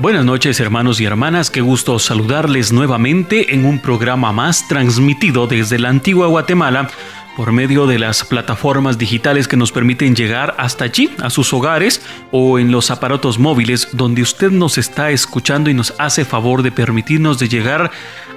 Buenas noches hermanos y hermanas, qué gusto saludarles nuevamente en un programa más transmitido desde la antigua Guatemala por medio de las plataformas digitales que nos permiten llegar hasta allí, a sus hogares o en los aparatos móviles donde usted nos está escuchando y nos hace favor de permitirnos de llegar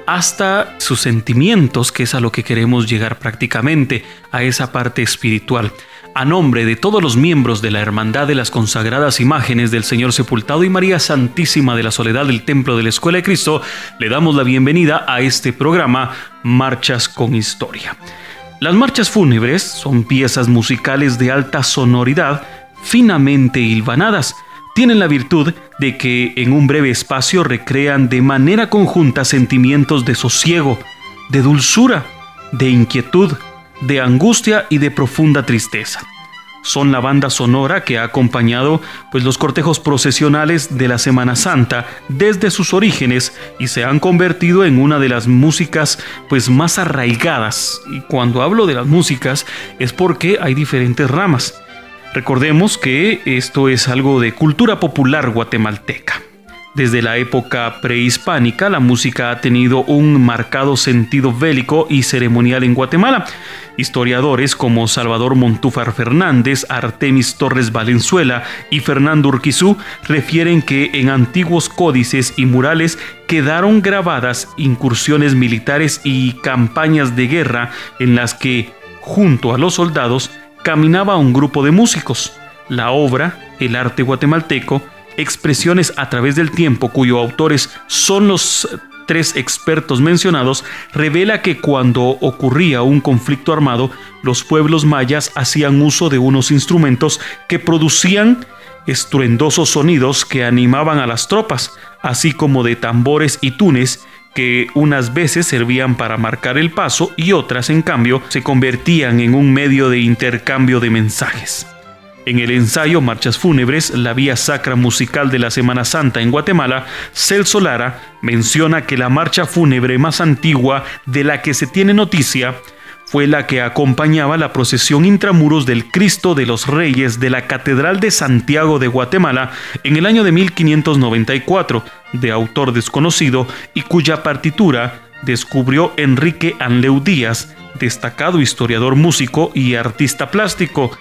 hasta sus sentimientos, que es a lo que queremos llegar prácticamente, a esa parte espiritual. A nombre de todos los miembros de la Hermandad de las Consagradas Imágenes del Señor Sepultado y María Santísima de la Soledad del Templo de la Escuela de Cristo, le damos la bienvenida a este programa Marchas con Historia. Las marchas fúnebres son piezas musicales de alta sonoridad, finamente hilvanadas. Tienen la virtud de que en un breve espacio recrean de manera conjunta sentimientos de sosiego, de dulzura, de inquietud, de angustia y de profunda tristeza. Son la banda sonora que ha acompañado pues, los cortejos procesionales de la Semana Santa desde sus orígenes y se han convertido en una de las músicas pues, más arraigadas. Y cuando hablo de las músicas es porque hay diferentes ramas. Recordemos que esto es algo de cultura popular guatemalteca. Desde la época prehispánica, la música ha tenido un marcado sentido bélico y ceremonial en Guatemala. Historiadores como Salvador Montúfar Fernández, Artemis Torres Valenzuela y Fernando Urquizú refieren que en antiguos códices y murales quedaron grabadas incursiones militares y campañas de guerra en las que, junto a los soldados, caminaba un grupo de músicos. La obra, El arte guatemalteco, expresiones a través del tiempo cuyo autores son los tres expertos mencionados, revela que cuando ocurría un conflicto armado, los pueblos mayas hacían uso de unos instrumentos que producían estruendosos sonidos que animaban a las tropas, así como de tambores y tunes que unas veces servían para marcar el paso y otras, en cambio, se convertían en un medio de intercambio de mensajes. En el ensayo Marchas Fúnebres, la vía sacra musical de la Semana Santa en Guatemala, Celso Lara menciona que la marcha fúnebre más antigua de la que se tiene noticia fue la que acompañaba la procesión intramuros del Cristo de los Reyes de la Catedral de Santiago de Guatemala en el año de 1594, de autor desconocido y cuya partitura descubrió Enrique Anleu Díaz, destacado historiador músico y artista plástico,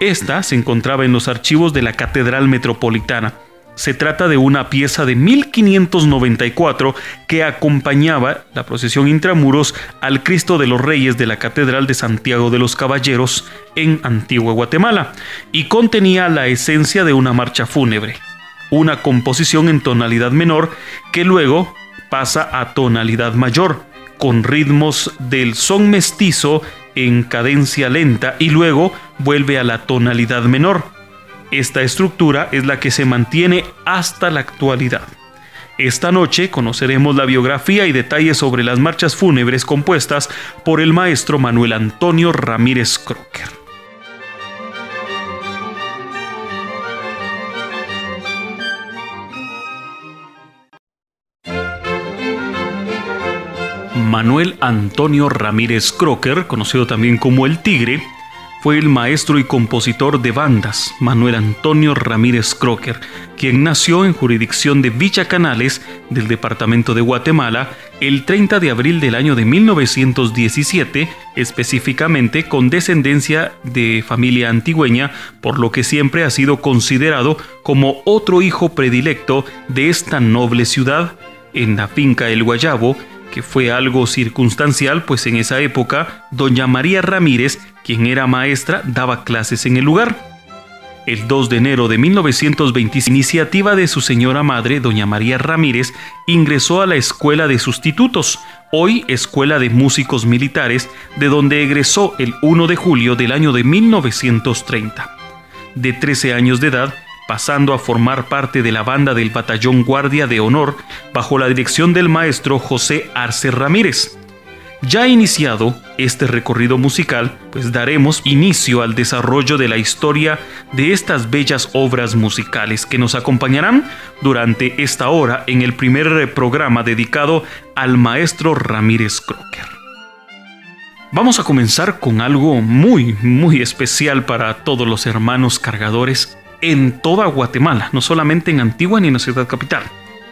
esta se encontraba en los archivos de la Catedral Metropolitana. Se trata de una pieza de 1594 que acompañaba la procesión intramuros al Cristo de los Reyes de la Catedral de Santiago de los Caballeros en Antigua Guatemala y contenía la esencia de una marcha fúnebre, una composición en tonalidad menor que luego pasa a tonalidad mayor, con ritmos del son mestizo en cadencia lenta y luego vuelve a la tonalidad menor. Esta estructura es la que se mantiene hasta la actualidad. Esta noche conoceremos la biografía y detalles sobre las marchas fúnebres compuestas por el maestro Manuel Antonio Ramírez Crocker. Manuel Antonio Ramírez Crocker, conocido también como El Tigre, fue el maestro y compositor de bandas Manuel Antonio Ramírez Crocker, quien nació en jurisdicción de Villa Canales del departamento de Guatemala el 30 de abril del año de 1917, específicamente con descendencia de familia antigüeña, por lo que siempre ha sido considerado como otro hijo predilecto de esta noble ciudad. En la finca El Guayabo, que fue algo circunstancial, pues en esa época doña María Ramírez, quien era maestra, daba clases en el lugar. El 2 de enero de 1920, iniciativa de su señora madre, doña María Ramírez, ingresó a la Escuela de Sustitutos, hoy Escuela de Músicos Militares, de donde egresó el 1 de julio del año de 1930. De 13 años de edad, pasando a formar parte de la banda del Batallón Guardia de Honor bajo la dirección del maestro José Arce Ramírez. Ya iniciado este recorrido musical, pues daremos inicio al desarrollo de la historia de estas bellas obras musicales que nos acompañarán durante esta hora en el primer programa dedicado al maestro Ramírez Crocker. Vamos a comenzar con algo muy, muy especial para todos los hermanos cargadores en toda Guatemala, no solamente en Antigua ni en la ciudad capital.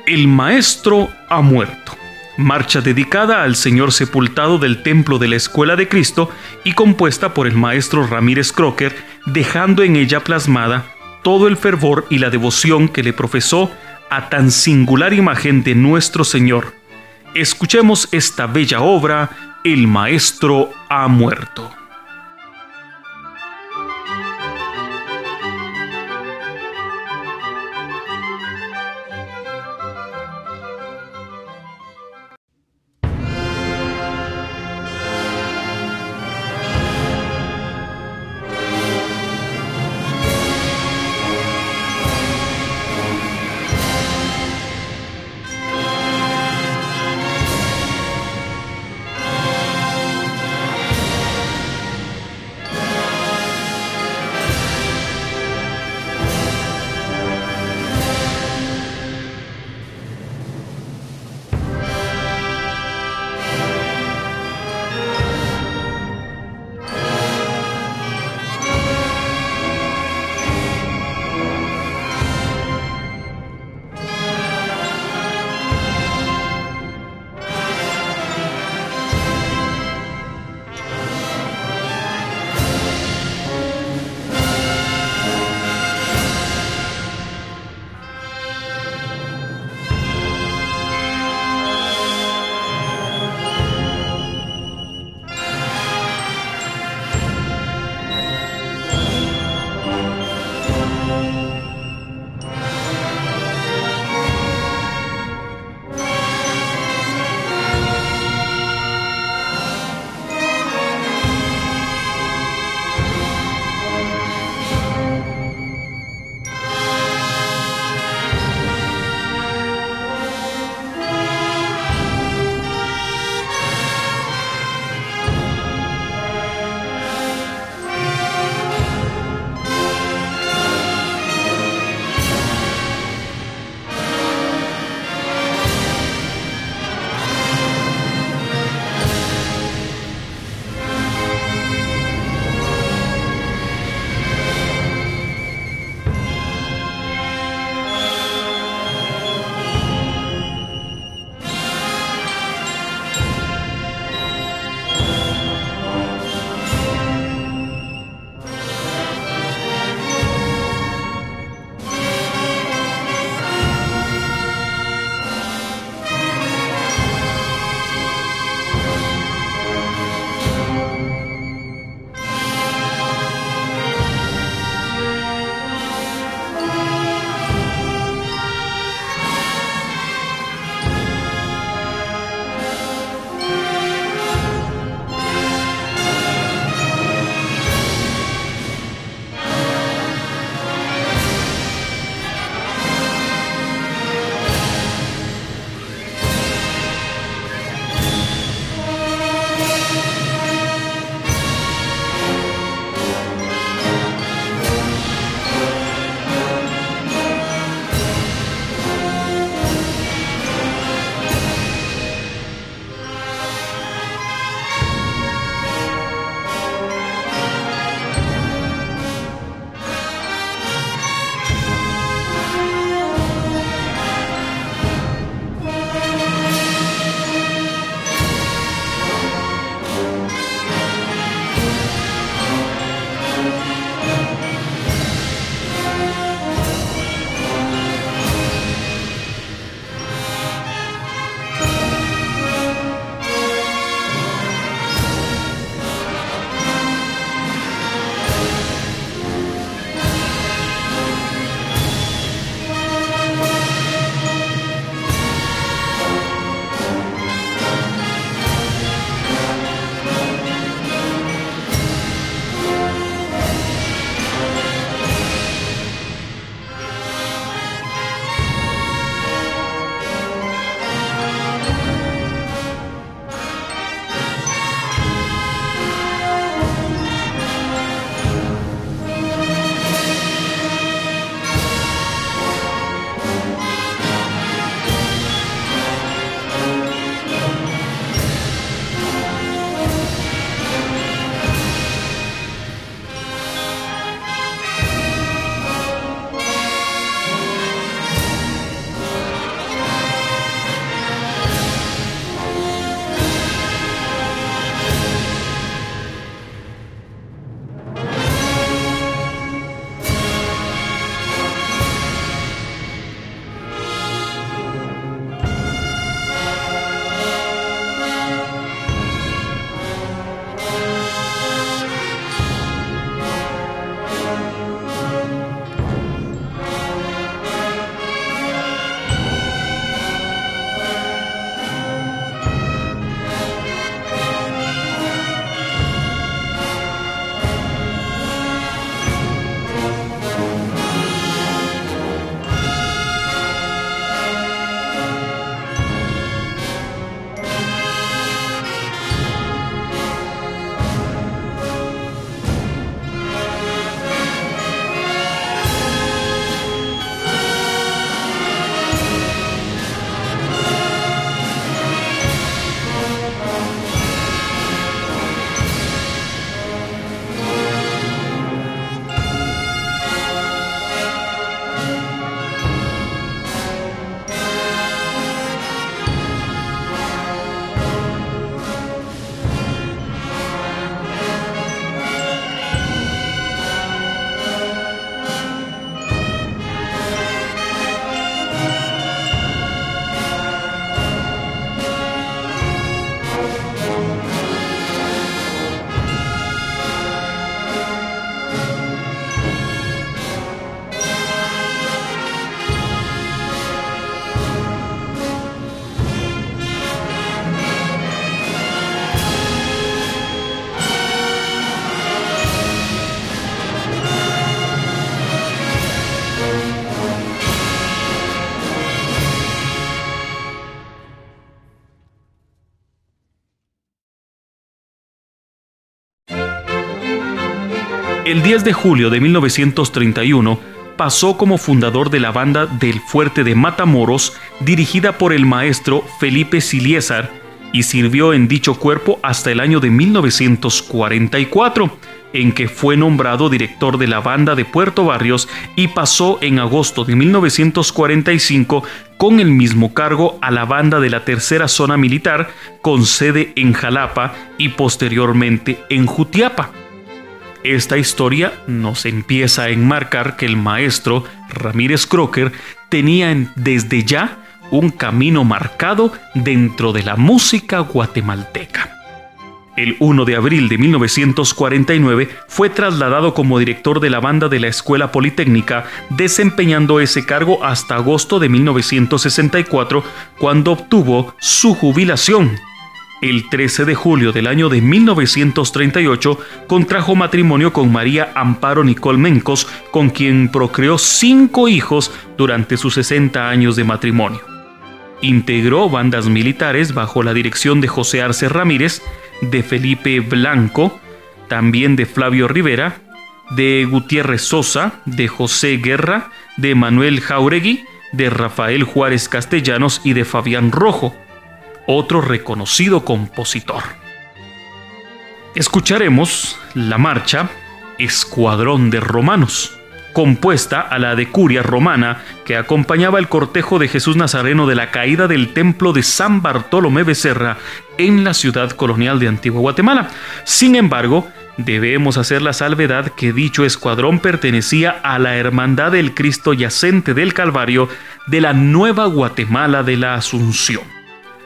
El Maestro ha muerto. Marcha dedicada al Señor sepultado del Templo de la Escuela de Cristo y compuesta por el maestro Ramírez Crocker, dejando en ella plasmada todo el fervor y la devoción que le profesó a tan singular imagen de nuestro Señor. Escuchemos esta bella obra, El Maestro ha muerto. El 10 de julio de 1931 pasó como fundador de la banda del Fuerte de Matamoros, dirigida por el maestro Felipe Siliesar, y sirvió en dicho cuerpo hasta el año de 1944, en que fue nombrado director de la banda de Puerto Barrios y pasó en agosto de 1945 con el mismo cargo a la banda de la tercera zona militar con sede en Jalapa y posteriormente en Jutiapa. Esta historia nos empieza a enmarcar que el maestro Ramírez Crocker tenía desde ya un camino marcado dentro de la música guatemalteca. El 1 de abril de 1949 fue trasladado como director de la banda de la Escuela Politécnica, desempeñando ese cargo hasta agosto de 1964, cuando obtuvo su jubilación. El 13 de julio del año de 1938 contrajo matrimonio con María Amparo Nicole Mencos, con quien procreó cinco hijos durante sus 60 años de matrimonio. Integró bandas militares bajo la dirección de José Arce Ramírez, de Felipe Blanco, también de Flavio Rivera, de Gutiérrez Sosa, de José Guerra, de Manuel Jauregui, de Rafael Juárez Castellanos y de Fabián Rojo, otro reconocido compositor. Escucharemos la marcha Escuadrón de Romanos compuesta a la decuria romana que acompañaba el cortejo de Jesús Nazareno de la caída del templo de San Bartolomé Becerra en la ciudad colonial de Antigua Guatemala. Sin embargo, debemos hacer la salvedad que dicho escuadrón pertenecía a la Hermandad del Cristo Yacente del Calvario de la Nueva Guatemala de la Asunción.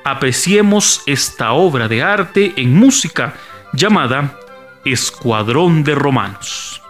Apreciemos esta obra de arte en música llamada Escuadrón de Romanos.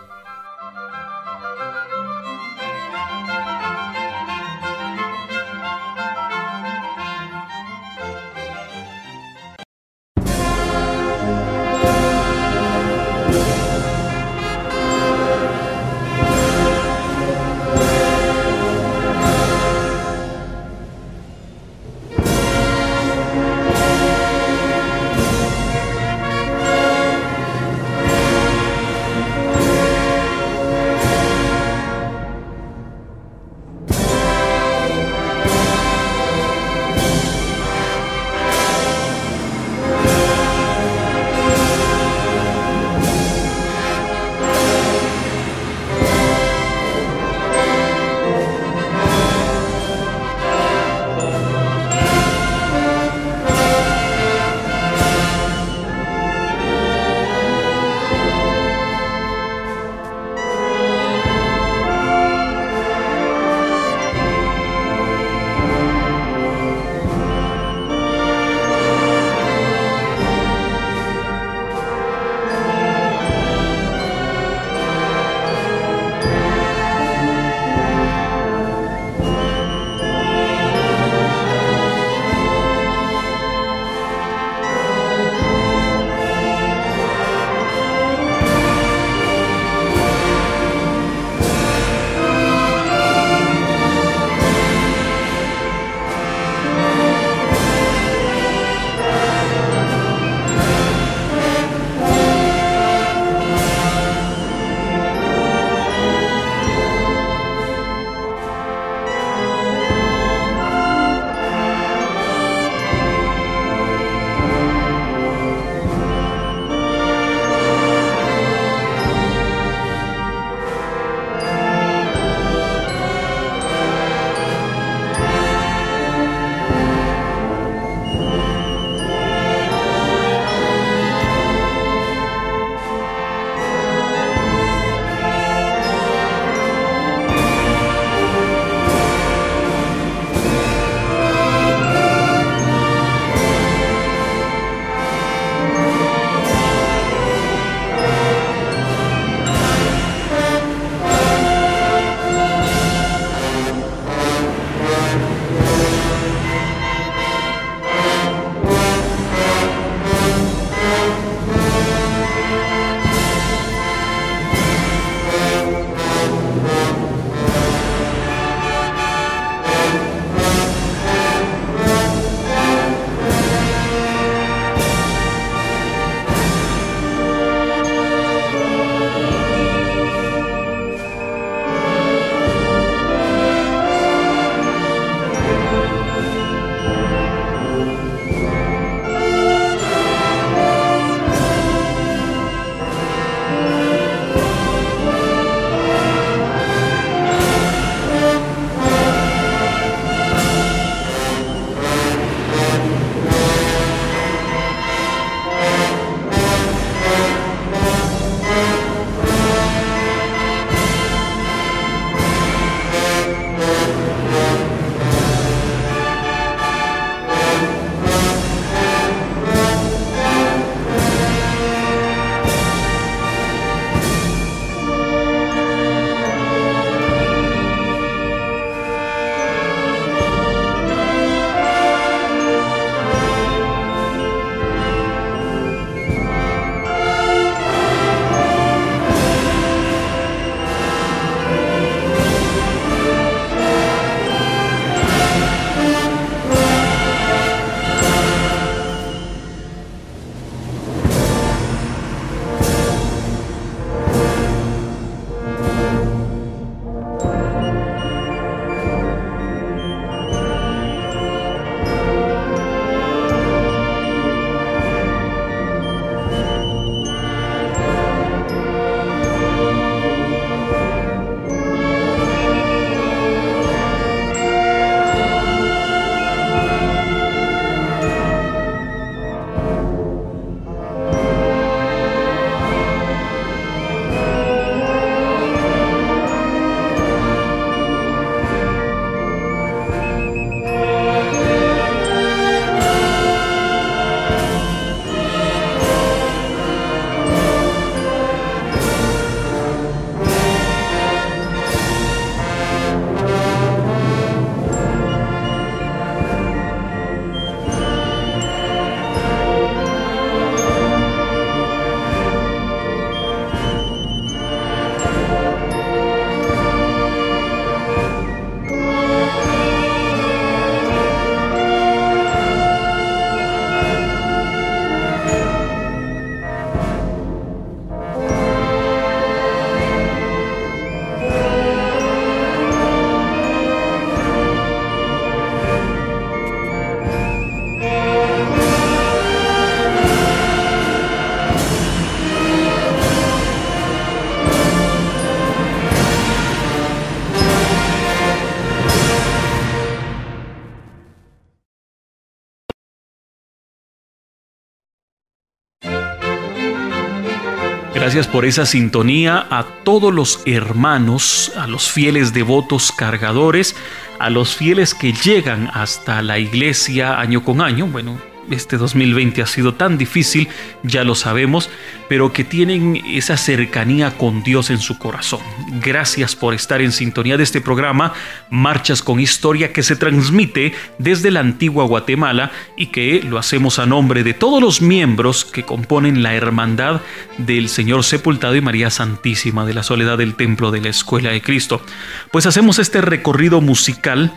Gracias por esa sintonía a todos los hermanos, a los fieles devotos cargadores, a los fieles que llegan hasta la iglesia año con año. Bueno, este 2020 ha sido tan difícil, ya lo sabemos, pero que tienen esa cercanía con Dios en su corazón. Gracias por estar en sintonía de este programa, Marchas con Historia, que se transmite desde la antigua Guatemala y que lo hacemos a nombre de todos los miembros que componen la Hermandad del Señor Sepultado y María Santísima de la Soledad del Templo de la Escuela de Cristo. Pues hacemos este recorrido musical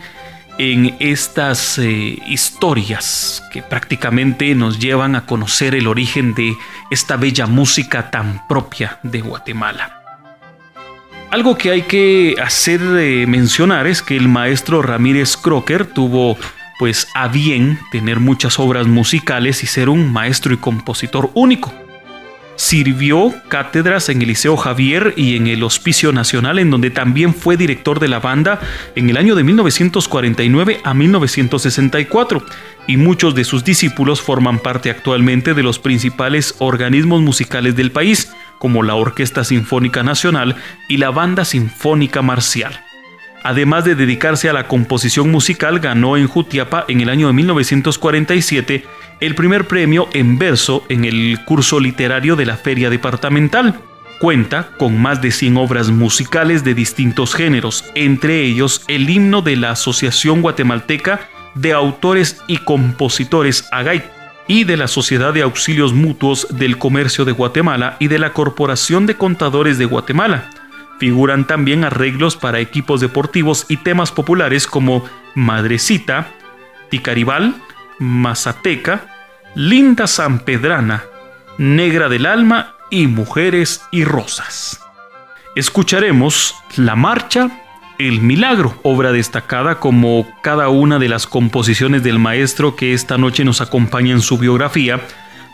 en estas eh, historias que prácticamente nos llevan a conocer el origen de esta bella música tan propia de Guatemala. Algo que hay que hacer eh, mencionar es que el maestro Ramírez Crocker tuvo pues a bien tener muchas obras musicales y ser un maestro y compositor único. Sirvió cátedras en el Liceo Javier y en el Hospicio Nacional, en donde también fue director de la banda en el año de 1949 a 1964, y muchos de sus discípulos forman parte actualmente de los principales organismos musicales del país, como la Orquesta Sinfónica Nacional y la Banda Sinfónica Marcial. Además de dedicarse a la composición musical, ganó en Jutiapa en el año de 1947 el primer premio en verso en el curso literario de la Feria Departamental. Cuenta con más de 100 obras musicales de distintos géneros, entre ellos el himno de la Asociación Guatemalteca de Autores y Compositores AGAI y de la Sociedad de Auxilios Mutuos del Comercio de Guatemala y de la Corporación de Contadores de Guatemala. Figuran también arreglos para equipos deportivos y temas populares como Madrecita, Ticaribal, Mazateca, Linda Sanpedrana, Negra del Alma y Mujeres y Rosas. Escucharemos La Marcha, El Milagro, obra destacada como cada una de las composiciones del maestro que esta noche nos acompaña en su biografía,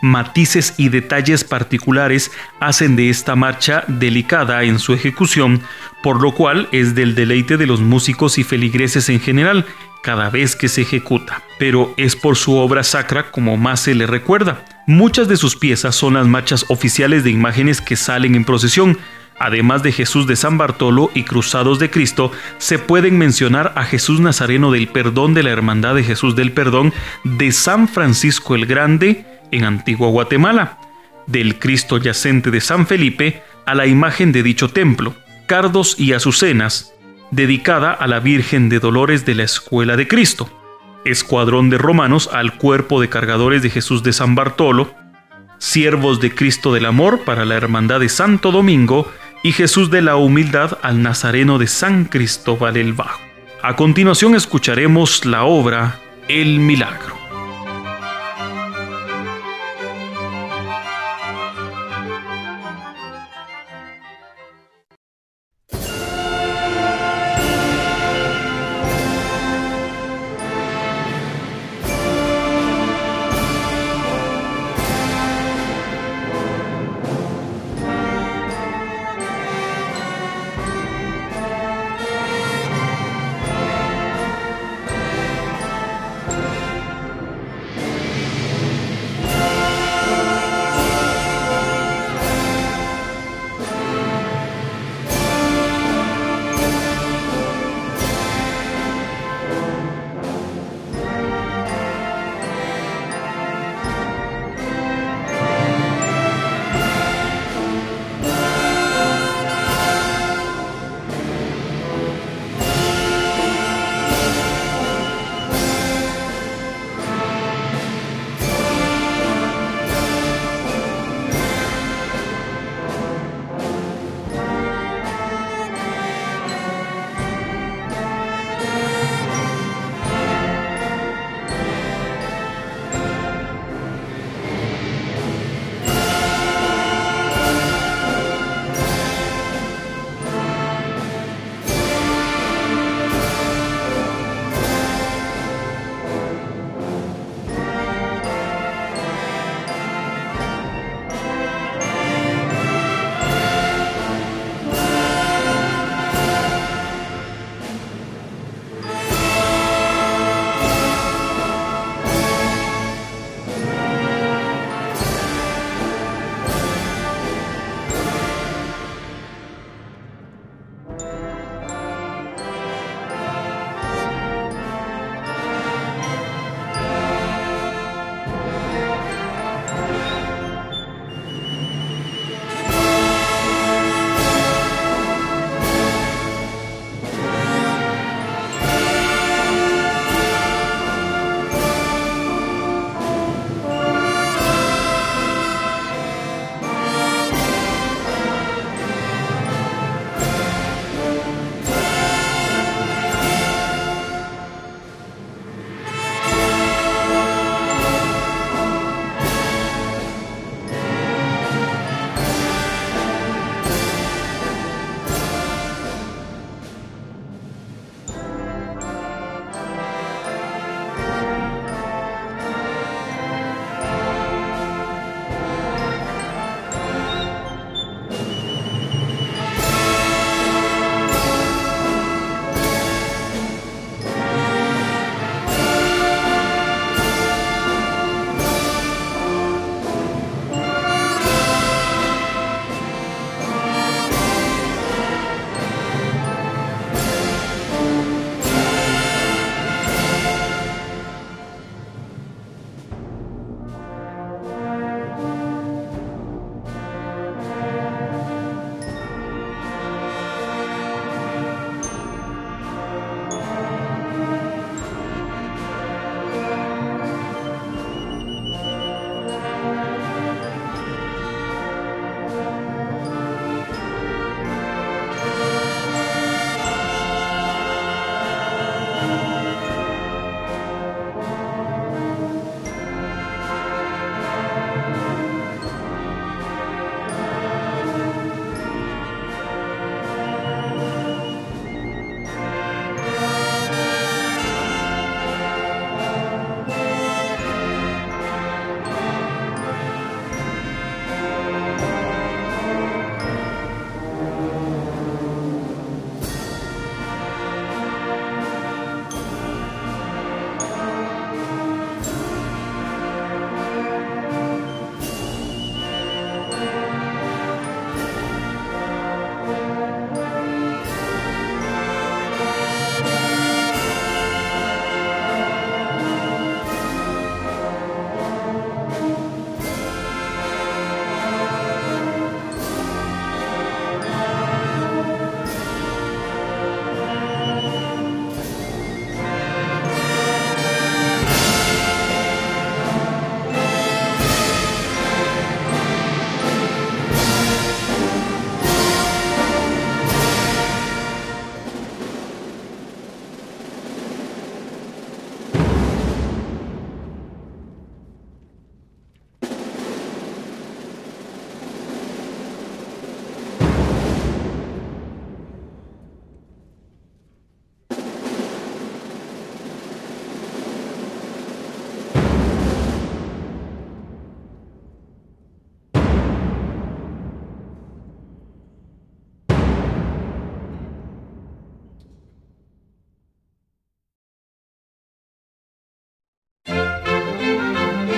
matices y detalles particulares hacen de esta marcha delicada en su ejecución, por lo cual es del deleite de los músicos y feligreses en general, cada vez que se ejecuta, pero es por su obra sacra como más se le recuerda. Muchas de sus piezas son las marchas oficiales de imágenes que salen en procesión. Además de Jesús de San Bartolo y Cruzados de Cristo, se pueden mencionar a Jesús Nazareno del Perdón de la Hermandad de Jesús del Perdón de San Francisco el Grande en Antigua Guatemala, del Cristo yacente de San Felipe a la imagen de dicho templo, cardos y azucenas, dedicada a la Virgen de Dolores de la Escuela de Cristo, Escuadrón de Romanos al Cuerpo de Cargadores de Jesús de San Bartolo, Siervos de Cristo del Amor para la Hermandad de Santo Domingo y Jesús de la Humildad al Nazareno de San Cristóbal el Bajo. A continuación escucharemos la obra El Milagro.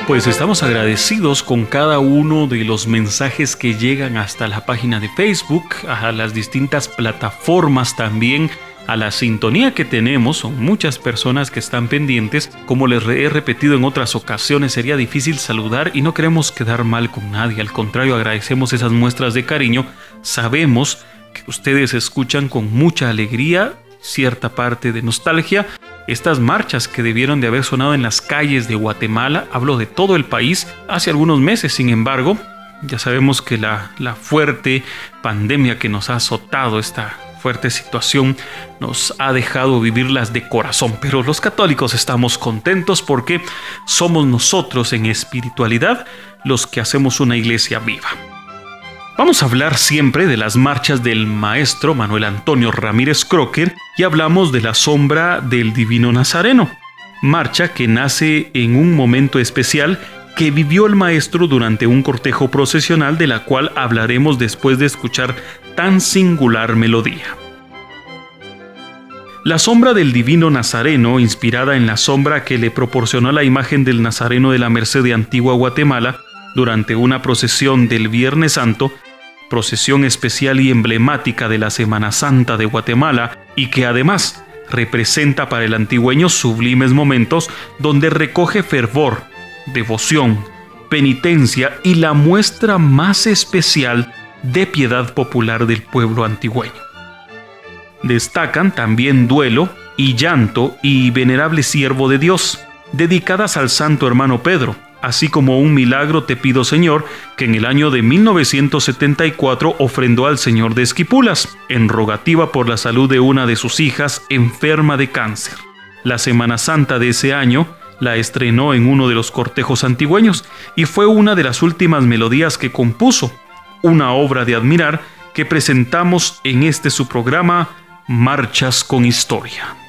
Pues estamos agradecidos con cada uno de los mensajes que llegan hasta la página de Facebook, a las distintas plataformas también, a la sintonía que tenemos. Son muchas personas que están pendientes. Como les he repetido en otras ocasiones, sería difícil saludar y no queremos quedar mal con nadie. Al contrario, agradecemos esas muestras de cariño. Sabemos que ustedes escuchan con mucha alegría cierta parte de nostalgia estas marchas que debieron de haber sonado en las calles de Guatemala, hablo de todo el país, hace algunos meses, sin embargo, ya sabemos que la, la fuerte pandemia que nos ha azotado, esta fuerte situación, nos ha dejado vivirlas de corazón, pero los católicos estamos contentos porque somos nosotros en espiritualidad los que hacemos una iglesia viva. Vamos a hablar siempre de las marchas del maestro Manuel Antonio Ramírez Crocker y hablamos de la sombra del Divino Nazareno, marcha que nace en un momento especial que vivió el maestro durante un cortejo procesional de la cual hablaremos después de escuchar tan singular melodía. La sombra del divino Nazareno, inspirada en la sombra que le proporcionó la imagen del Nazareno de la Merced de Antigua Guatemala durante una procesión del Viernes Santo, procesión especial y emblemática de la Semana Santa de Guatemala y que además representa para el antigüeño sublimes momentos donde recoge fervor, devoción, penitencia y la muestra más especial de piedad popular del pueblo antigüeño. Destacan también duelo y llanto y venerable siervo de Dios, dedicadas al santo hermano Pedro, así como un milagro te pido Señor, que en el año de 1974 ofrendó al Señor de Esquipulas, en rogativa por la salud de una de sus hijas enferma de cáncer. La Semana Santa de ese año la estrenó en uno de los cortejos antigüeños y fue una de las últimas melodías que compuso, una obra de admirar que presentamos en este su programa Marchas con Historia.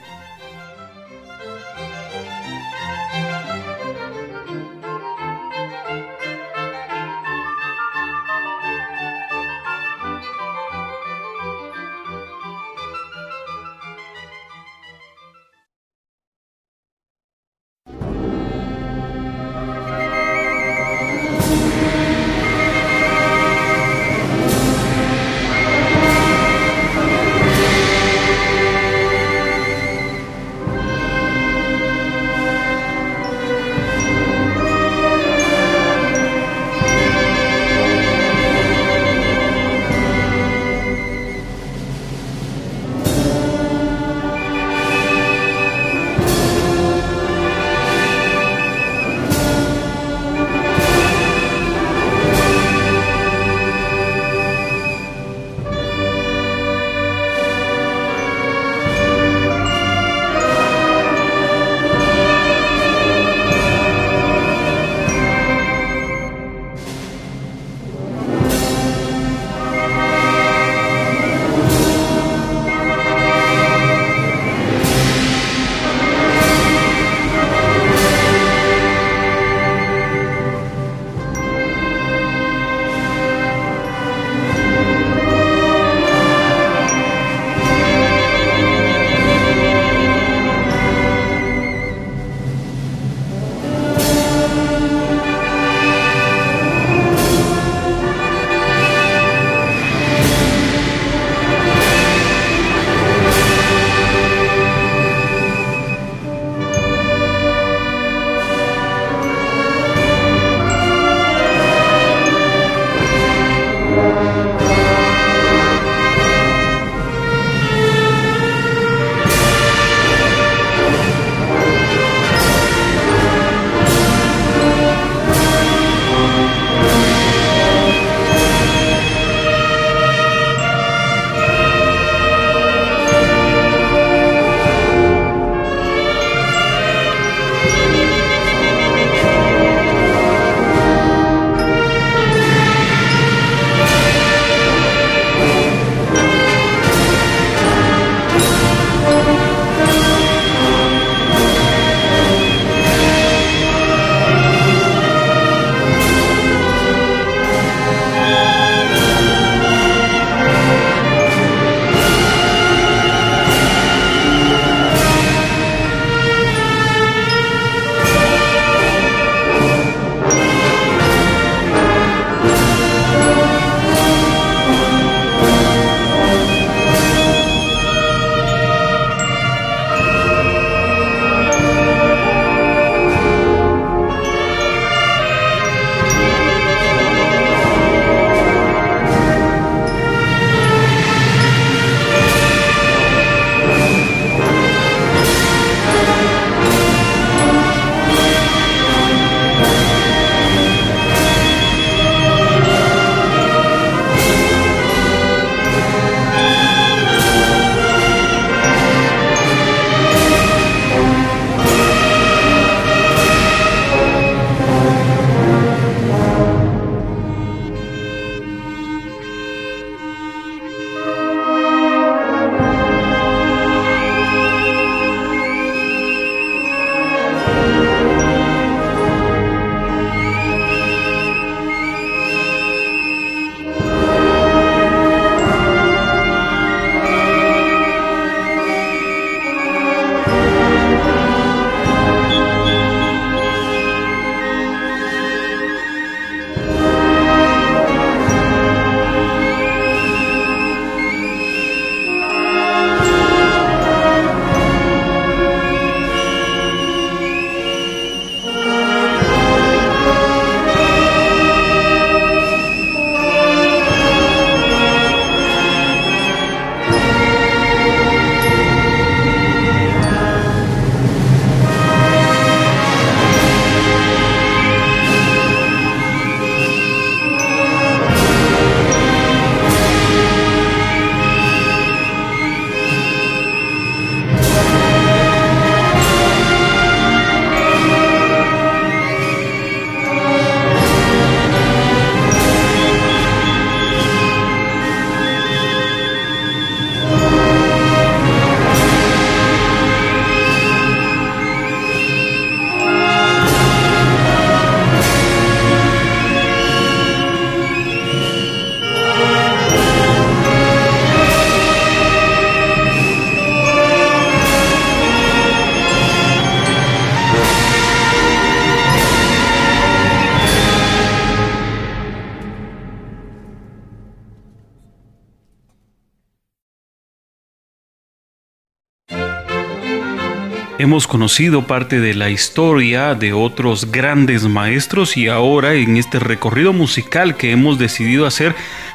Hemos conocido parte de la historia de otros grandes maestros y ahora en este recorrido musical que hemos decidido hacer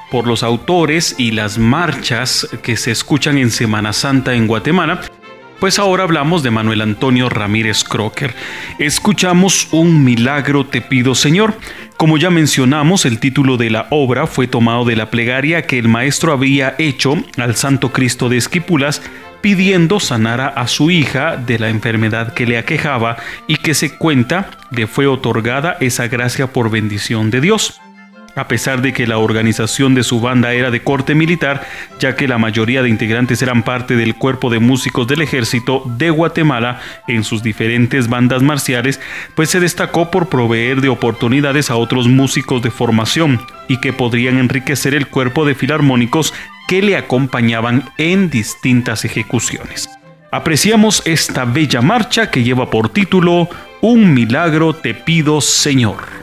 por los autores y las marchas que se escuchan en Semana Santa en Guatemala, pues ahora hablamos de Manuel Antonio Ramírez Crocker. Escuchamos Un milagro te pido Señor. Como ya mencionamos, el título de la obra fue tomado de la plegaria que el maestro había hecho al Santo Cristo de Esquipulas pidiendo sanara a su hija de la enfermedad que le aquejaba y que se cuenta le fue otorgada esa gracia por bendición de Dios. A pesar de que la organización de su banda era de corte militar, ya que la mayoría de integrantes eran parte del cuerpo de músicos del ejército de Guatemala en sus diferentes bandas marciales, pues se destacó por proveer de oportunidades a otros músicos de formación y que podrían enriquecer el cuerpo de filarmónicos que le acompañaban en distintas ejecuciones. Apreciamos esta bella marcha que lleva por título Un milagro te pido Señor.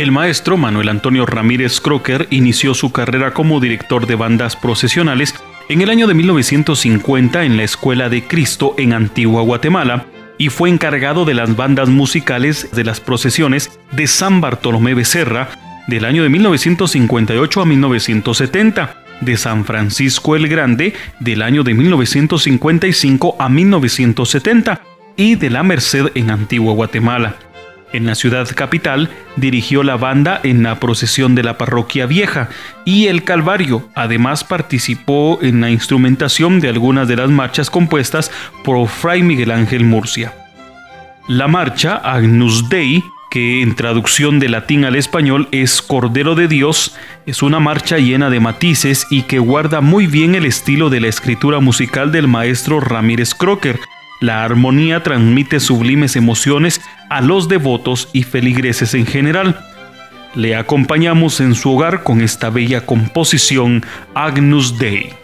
El maestro Manuel Antonio Ramírez Crocker inició su carrera como director de bandas procesionales en el año de 1950 en la Escuela de Cristo en Antigua Guatemala y fue encargado de las bandas musicales de las procesiones de San Bartolomé Becerra del año de 1958 a 1970, de San Francisco el Grande del año de 1955 a 1970 y de la Merced en Antigua Guatemala. En la ciudad capital dirigió la banda en la procesión de la parroquia vieja y el Calvario. Además participó en la instrumentación de algunas de las marchas compuestas por Fray Miguel Ángel Murcia. La marcha Agnus Dei, que en traducción de latín al español es Cordero de Dios, es una marcha llena de matices y que guarda muy bien el estilo de la escritura musical del maestro Ramírez Crocker, la armonía transmite sublimes emociones a los devotos y feligreses en general. Le acompañamos en su hogar con esta bella composición Agnus Dei.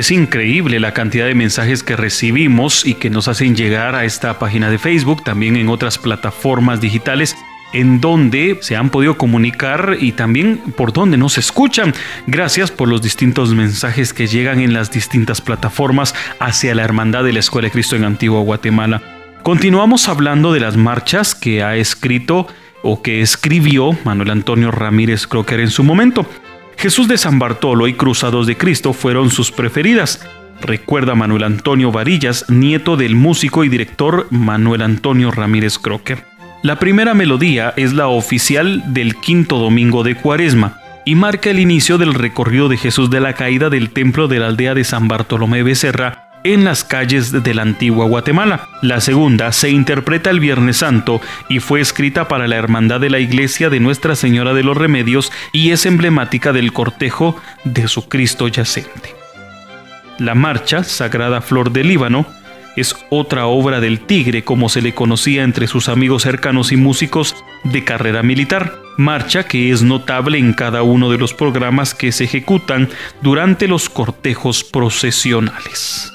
Es increíble la cantidad de mensajes que recibimos y que nos hacen llegar a esta página de Facebook, también en otras plataformas digitales en donde se han podido comunicar y también por donde nos escuchan. Gracias por los distintos mensajes que llegan en las distintas plataformas hacia la Hermandad de la Escuela de Cristo en Antigua Guatemala. Continuamos hablando de las marchas que ha escrito o que escribió Manuel Antonio Ramírez Crocker en su momento. Jesús de San Bartolo y Cruzados de Cristo fueron sus preferidas. Recuerda Manuel Antonio Varillas, nieto del músico y director Manuel Antonio Ramírez Crocker. La primera melodía es la oficial del quinto domingo de Cuaresma y marca el inicio del recorrido de Jesús de la caída del templo de la aldea de San Bartolomé Becerra en las calles de la antigua Guatemala. La segunda se interpreta el Viernes Santo y fue escrita para la Hermandad de la Iglesia de Nuestra Señora de los Remedios y es emblemática del cortejo de su Cristo yacente. La marcha, Sagrada Flor del Líbano, es otra obra del Tigre como se le conocía entre sus amigos cercanos y músicos de carrera militar, marcha que es notable en cada uno de los programas que se ejecutan durante los cortejos procesionales.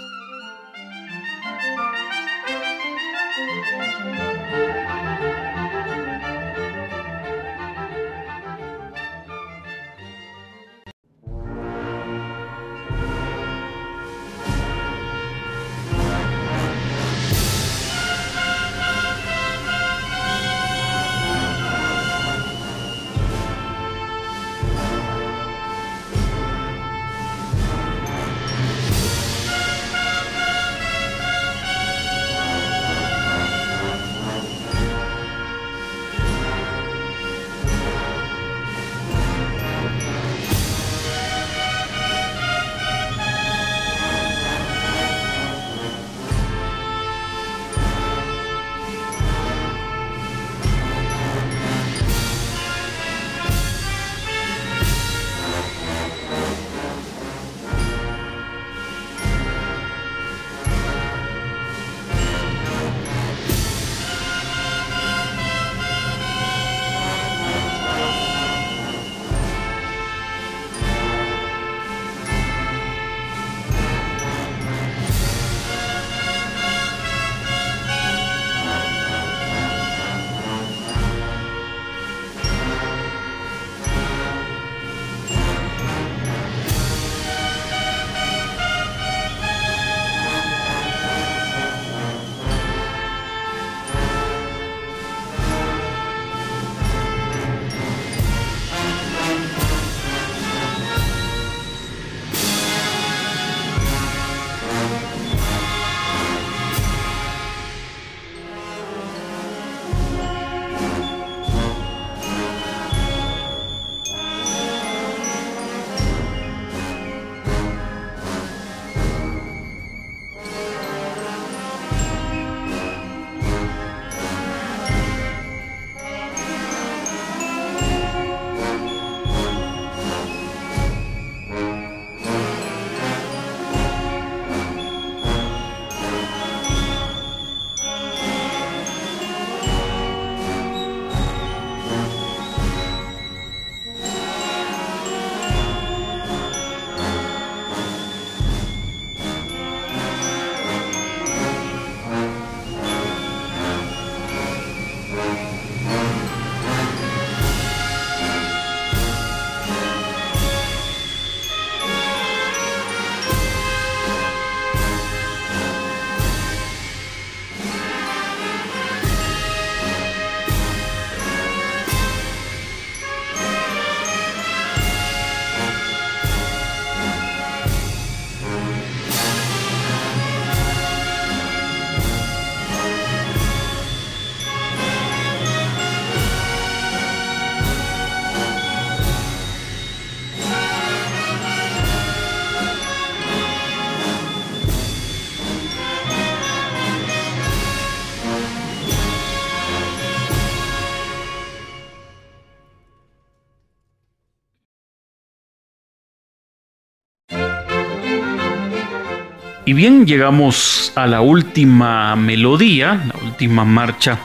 Bien, llegamos a la última melodía, la última marcha.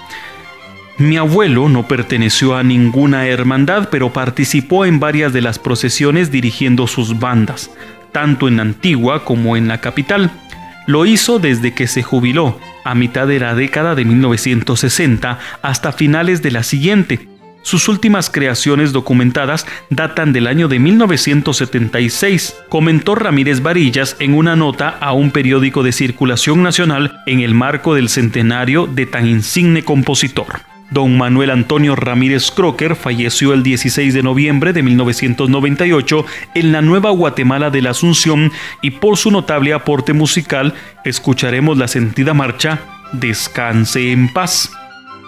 Mi abuelo no perteneció a ninguna hermandad, pero participó en varias de las procesiones dirigiendo sus bandas. tanto en Antigua como en la capital. Lo hizo desde que se jubiló, a mitad de la década de 1960 hasta finales de la siguiente. Sus últimas creaciones documentadas datan del año de 1976, comentó Ramírez Varillas en una nota a un periódico de circulación nacional en el marco del centenario de tan insigne compositor. Don Manuel Antonio Ramírez Crocker falleció el 16 de noviembre de 1998 en la Nueva Guatemala de la Asunción y por su notable aporte musical escucharemos la sentida marcha Descanse en paz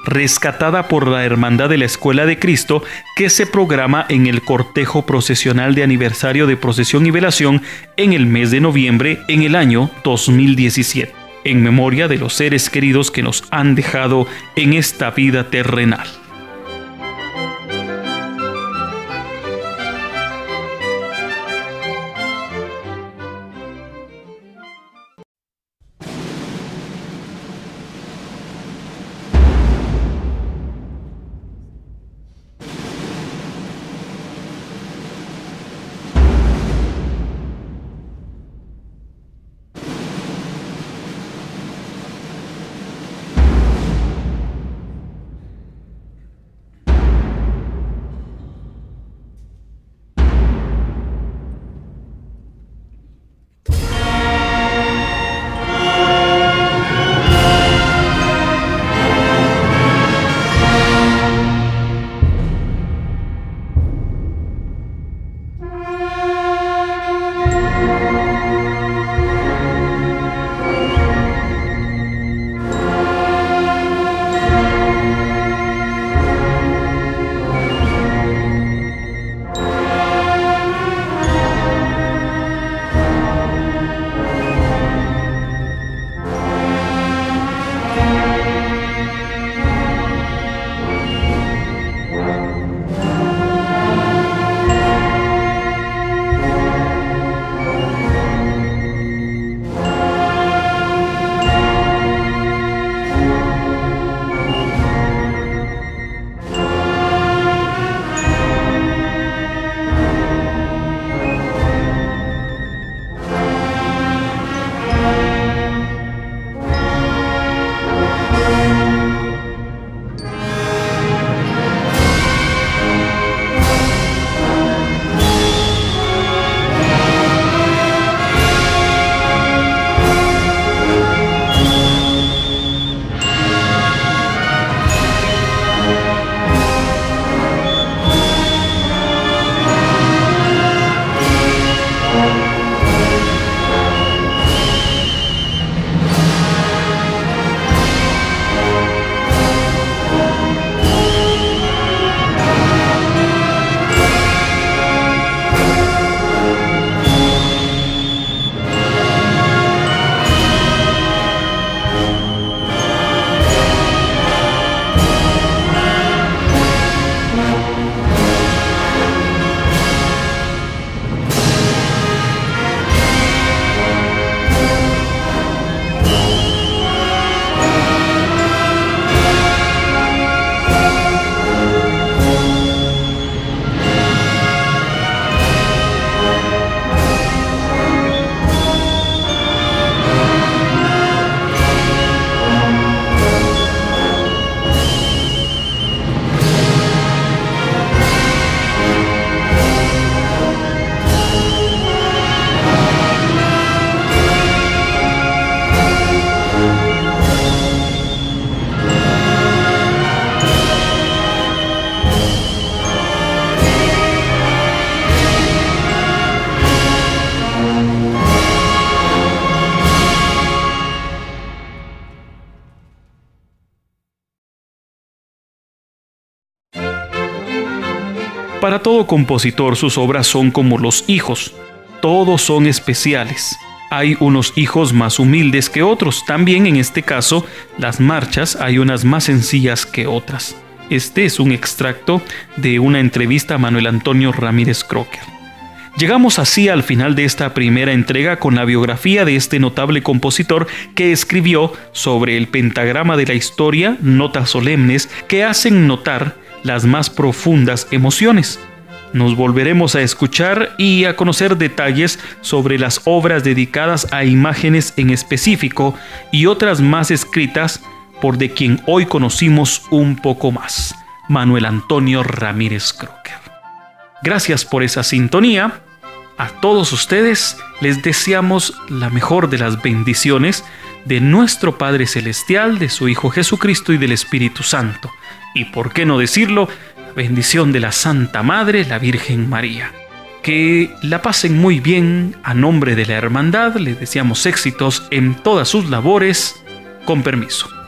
rescatada por la Hermandad de la Escuela de Cristo, que se programa en el cortejo procesional de aniversario de procesión y velación en el mes de noviembre en el año 2017 en memoria de los seres queridos que nos han dejado en esta vida terrenal. Para todo compositor sus obras son como los hijos, todos son especiales. Hay unos hijos más humildes que otros, también en este caso las marchas hay unas más sencillas que otras. Este es un extracto de una entrevista a Manuel Antonio Ramírez Crocker. Llegamos así al final de esta primera entrega con la biografía de este notable compositor que escribió sobre el pentagrama de la historia notas solemnes que hacen notar las más profundas emociones. nos volveremos a escuchar y a conocer detalles sobre las obras dedicadas a imágenes en específico y otras más escritas por de quien hoy conocimos un poco más, Manuel Antonio Ramírez Crocker. Gracias por esa sintonía. A todos ustedes les deseamos la mejor de las bendiciones de nuestro Padre Celestial, de su Hijo Jesucristo y del Espíritu Santo. Y por qué no decirlo, bendición de la Santa Madre, la Virgen María. Que la pasen muy bien a nombre de la Hermandad, le deseamos éxitos en todas sus labores, con permiso.